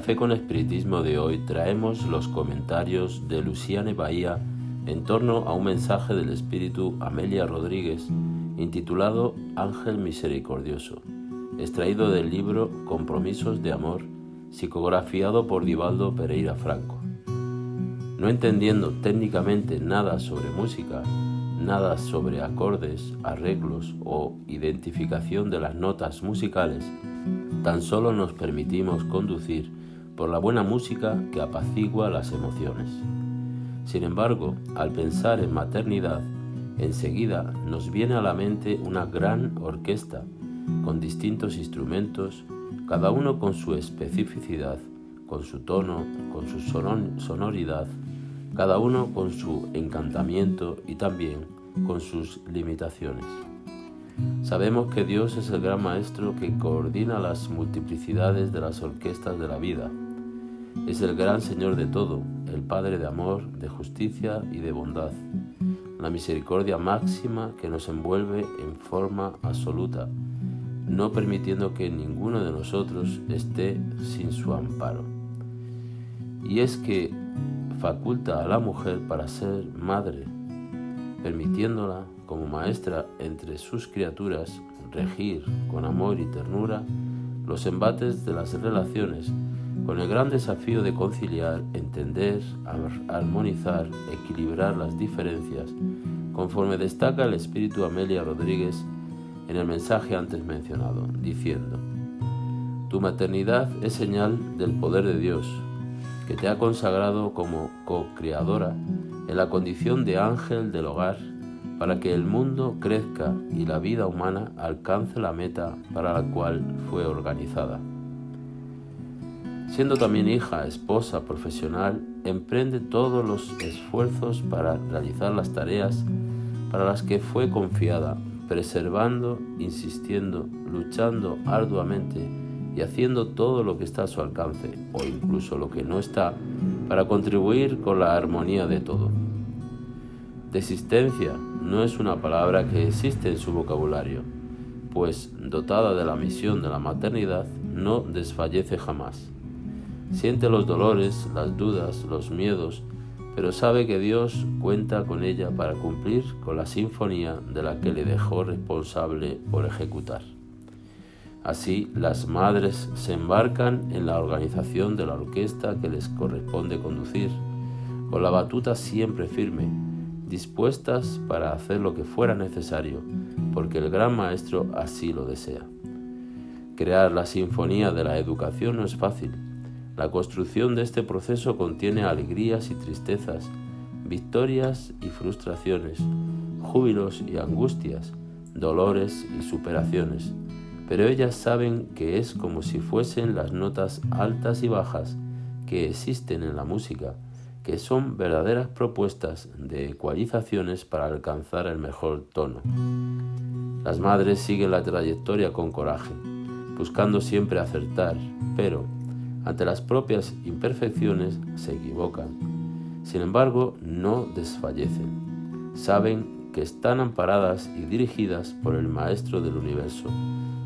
Con Espiritismo de hoy traemos los comentarios de Luciane Bahía en torno a un mensaje del Espíritu Amelia Rodríguez intitulado Ángel Misericordioso, extraído del libro Compromisos de Amor, psicografiado por Divaldo Pereira Franco. No entendiendo técnicamente nada sobre música, nada sobre acordes, arreglos o identificación de las notas musicales, tan solo nos permitimos conducir por la buena música que apacigua las emociones. Sin embargo, al pensar en maternidad, enseguida nos viene a la mente una gran orquesta con distintos instrumentos, cada uno con su especificidad, con su tono, con su sonoridad, cada uno con su encantamiento y también con sus limitaciones. Sabemos que Dios es el gran maestro que coordina las multiplicidades de las orquestas de la vida. Es el gran Señor de todo, el Padre de amor, de justicia y de bondad, la misericordia máxima que nos envuelve en forma absoluta, no permitiendo que ninguno de nosotros esté sin su amparo. Y es que faculta a la mujer para ser madre, permitiéndola como maestra entre sus criaturas regir con amor y ternura los embates de las relaciones con el gran desafío de conciliar, entender, armonizar, equilibrar las diferencias, conforme destaca el espíritu Amelia Rodríguez en el mensaje antes mencionado, diciendo, Tu maternidad es señal del poder de Dios, que te ha consagrado como co-creadora en la condición de ángel del hogar para que el mundo crezca y la vida humana alcance la meta para la cual fue organizada. Siendo también hija, esposa, profesional, emprende todos los esfuerzos para realizar las tareas para las que fue confiada, preservando, insistiendo, luchando arduamente y haciendo todo lo que está a su alcance, o incluso lo que no está, para contribuir con la armonía de todo. Desistencia no es una palabra que existe en su vocabulario, pues dotada de la misión de la maternidad, no desfallece jamás. Siente los dolores, las dudas, los miedos, pero sabe que Dios cuenta con ella para cumplir con la sinfonía de la que le dejó responsable por ejecutar. Así, las madres se embarcan en la organización de la orquesta que les corresponde conducir, con la batuta siempre firme, dispuestas para hacer lo que fuera necesario, porque el gran maestro así lo desea. Crear la sinfonía de la educación no es fácil, la construcción de este proceso contiene alegrías y tristezas, victorias y frustraciones, júbilos y angustias, dolores y superaciones, pero ellas saben que es como si fuesen las notas altas y bajas que existen en la música, que son verdaderas propuestas de ecualizaciones para alcanzar el mejor tono. Las madres siguen la trayectoria con coraje, buscando siempre acertar, pero ante las propias imperfecciones se equivocan. Sin embargo, no desfallecen. Saben que están amparadas y dirigidas por el Maestro del Universo,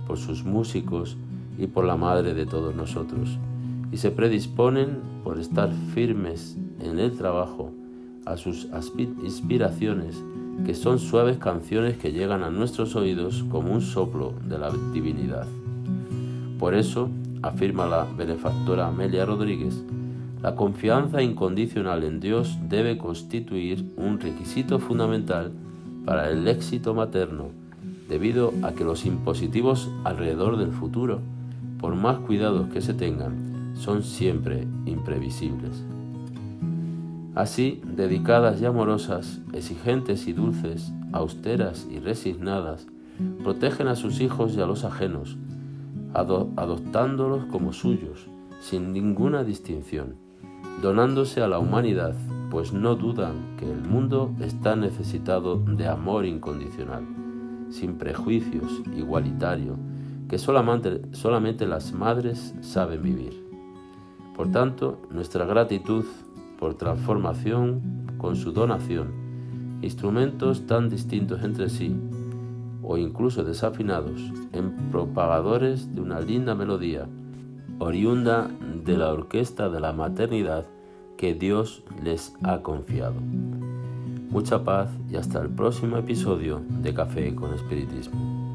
por sus músicos y por la Madre de todos nosotros, y se predisponen por estar firmes en el trabajo a sus inspiraciones, que son suaves canciones que llegan a nuestros oídos como un soplo de la divinidad. Por eso, afirma la benefactora Amelia Rodríguez, la confianza incondicional en Dios debe constituir un requisito fundamental para el éxito materno, debido a que los impositivos alrededor del futuro, por más cuidados que se tengan, son siempre imprevisibles. Así, dedicadas y amorosas, exigentes y dulces, austeras y resignadas, protegen a sus hijos y a los ajenos, adoptándolos como suyos, sin ninguna distinción, donándose a la humanidad, pues no dudan que el mundo está necesitado de amor incondicional, sin prejuicios, igualitario, que solamente, solamente las madres saben vivir. Por tanto, nuestra gratitud por transformación con su donación, instrumentos tan distintos entre sí, o incluso desafinados en propagadores de una linda melodía oriunda de la orquesta de la maternidad que Dios les ha confiado. Mucha paz y hasta el próximo episodio de Café con Espiritismo.